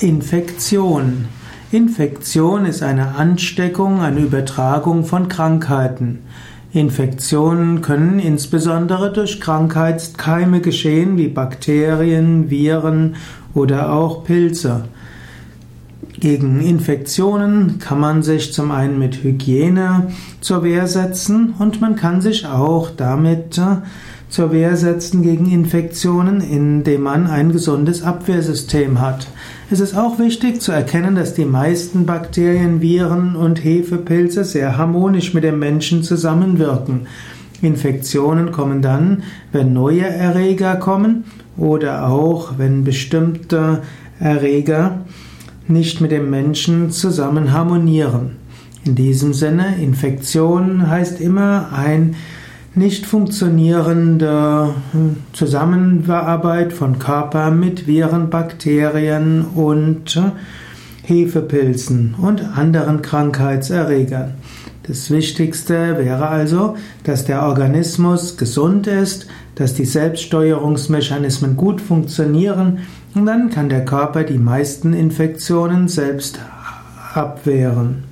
Infektion. Infektion ist eine Ansteckung, eine Übertragung von Krankheiten. Infektionen können insbesondere durch Krankheitskeime geschehen, wie Bakterien, Viren oder auch Pilze. Gegen Infektionen kann man sich zum einen mit Hygiene zur Wehr setzen und man kann sich auch damit äh, zur Wehr setzen gegen Infektionen, indem man ein gesundes Abwehrsystem hat. Es ist auch wichtig zu erkennen, dass die meisten Bakterien, Viren und Hefepilze sehr harmonisch mit dem Menschen zusammenwirken. Infektionen kommen dann, wenn neue Erreger kommen oder auch wenn bestimmte Erreger nicht mit dem Menschen zusammen harmonieren. In diesem Sinne, Infektion heißt immer ein nicht funktionierende hm, Zusammenarbeit von Körper mit Viren, Bakterien und äh, Hefepilzen und anderen Krankheitserregern. Das Wichtigste wäre also, dass der Organismus gesund ist, dass die Selbststeuerungsmechanismen gut funktionieren und dann kann der Körper die meisten Infektionen selbst abwehren.